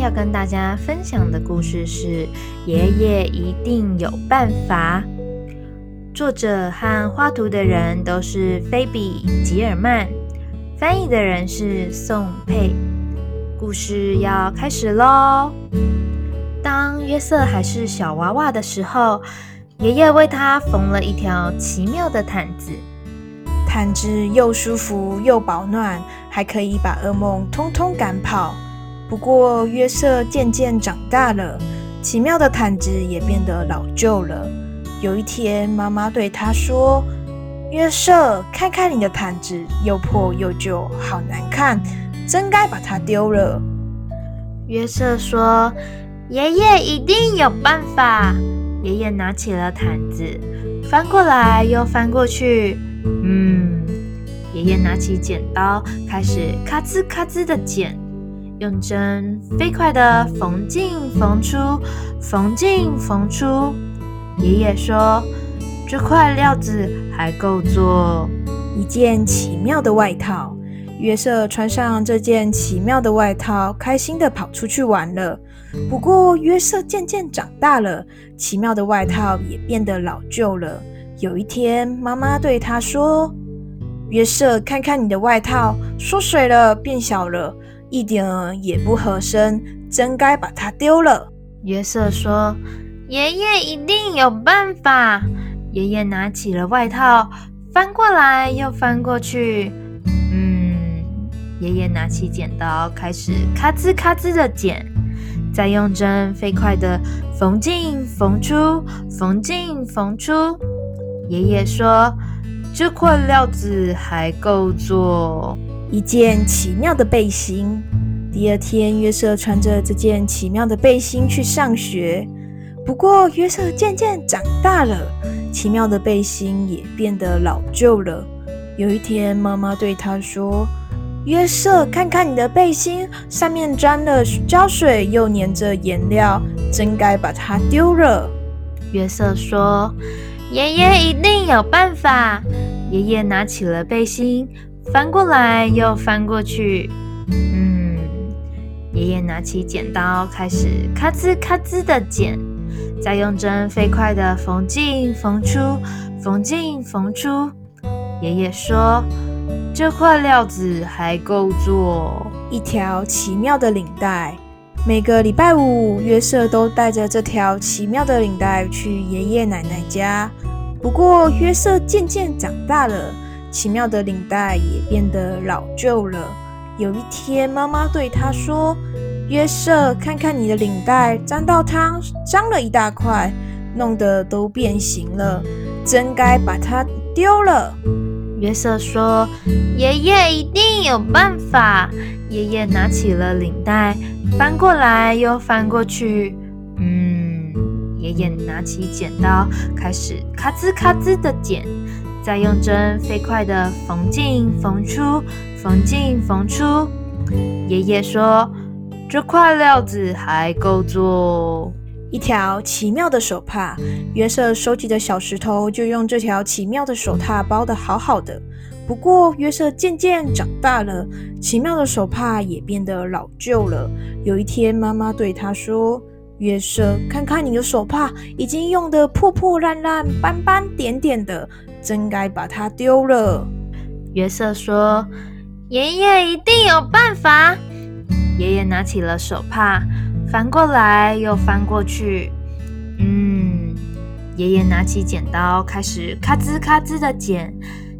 要跟大家分享的故事是《爷爷一定有办法》。作者和画图的人都是菲比·吉尔曼，翻译的人是宋佩。故事要开始喽！当约瑟还是小娃娃的时候，爷爷为他缝了一条奇妙的毯子。毯子又舒服又保暖，还可以把噩梦通通赶跑。不过约瑟渐渐长大了，奇妙的毯子也变得老旧了。有一天，妈妈对他说：“约瑟，看看你的毯子，又破又旧，好难看。”真该把它丢了。约瑟说：“爷爷一定有办法。”爷爷拿起了毯子，翻过来又翻过去。嗯，爷爷拿起剪刀，开始咔吱咔吱的剪，用针飞快的缝进缝出，缝进缝出。爷爷说：“这块料子还够做一件奇妙的外套。”约瑟穿上这件奇妙的外套，开心地跑出去玩了。不过，约瑟渐渐长大了，奇妙的外套也变得老旧了。有一天，妈妈对他说：“约瑟，看看你的外套，缩水了，变小了，一点儿也不合身，真该把它丢了。”约瑟说：“爷爷一定有办法。”爷爷拿起了外套，翻过来又翻过去。嗯爷爷拿起剪刀，开始咔吱咔吱的剪，再用针飞快的缝进缝出，缝进缝出。爷爷说：“这块料子还够做一件奇妙的背心。”第二天，约瑟穿着这件奇妙的背心去上学。不过，约瑟渐渐长大了，奇妙的背心也变得老旧了。有一天，妈妈对他说。约瑟，看看你的背心，上面沾了胶水，又粘着颜料，真该把它丢了。约瑟说：“爷爷一定有办法。”爷爷拿起了背心，翻过来又翻过去。嗯，爷爷拿起剪刀，开始咔吱咔吱的剪，再用针飞快的缝进缝出，缝进缝出。爷爷说。这块料子还够做一条奇妙的领带。每个礼拜五，约瑟都带着这条奇妙的领带去爷爷奶奶家。不过，约瑟渐渐长大了，奇妙的领带也变得老旧了。有一天，妈妈对他说：“约瑟，看看你的领带，沾到汤，脏了一大块，弄得都变形了，真该把它丢了。”约瑟说：“爷爷一定有办法。”爷爷拿起了领带，翻过来又翻过去。嗯，爷爷拿起剪刀，开始咔吱咔吱的剪，再用针飞快的缝进缝出，缝进缝出。爷爷说：“这块料子还够做。”一条奇妙的手帕，约瑟收集的小石头就用这条奇妙的手帕包得好好的。不过，约瑟渐渐长大了，奇妙的手帕也变得老旧了。有一天，妈妈对他说：“约瑟，看看你的手帕，已经用得破破烂烂、斑斑点点的，真该把它丢了。”约瑟说：“爷爷一定有办法。”爷爷拿起了手帕。翻过来又翻过去，嗯，爷爷拿起剪刀，开始咔吱咔吱的剪，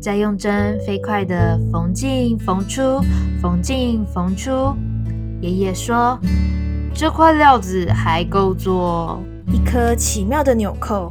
再用针飞快的缝进缝出，缝进缝出。爷爷说：“这块料子还够做一颗奇妙的纽扣。”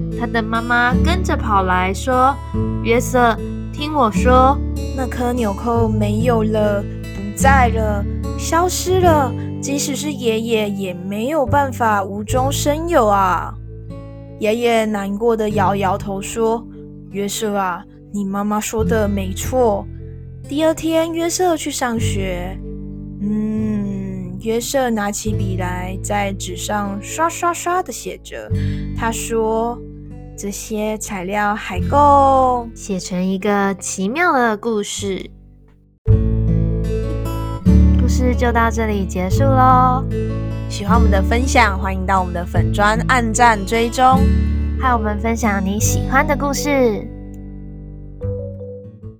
他的妈妈跟着跑来说：“约瑟，听我说，那颗纽扣没有了，不在了，消失了。”即使是爷爷也没有办法无中生有啊！爷爷难过的摇摇头说：“约瑟啊，你妈妈说的没错。”第二天，约瑟去上学。嗯，约瑟拿起笔来，在纸上刷刷刷的写着。他说：“这些材料还够写成一个奇妙的故事。”故事就到这里结束喽。喜欢我们的分享，欢迎到我们的粉砖按赞追踪，和我们分享你喜欢的故事。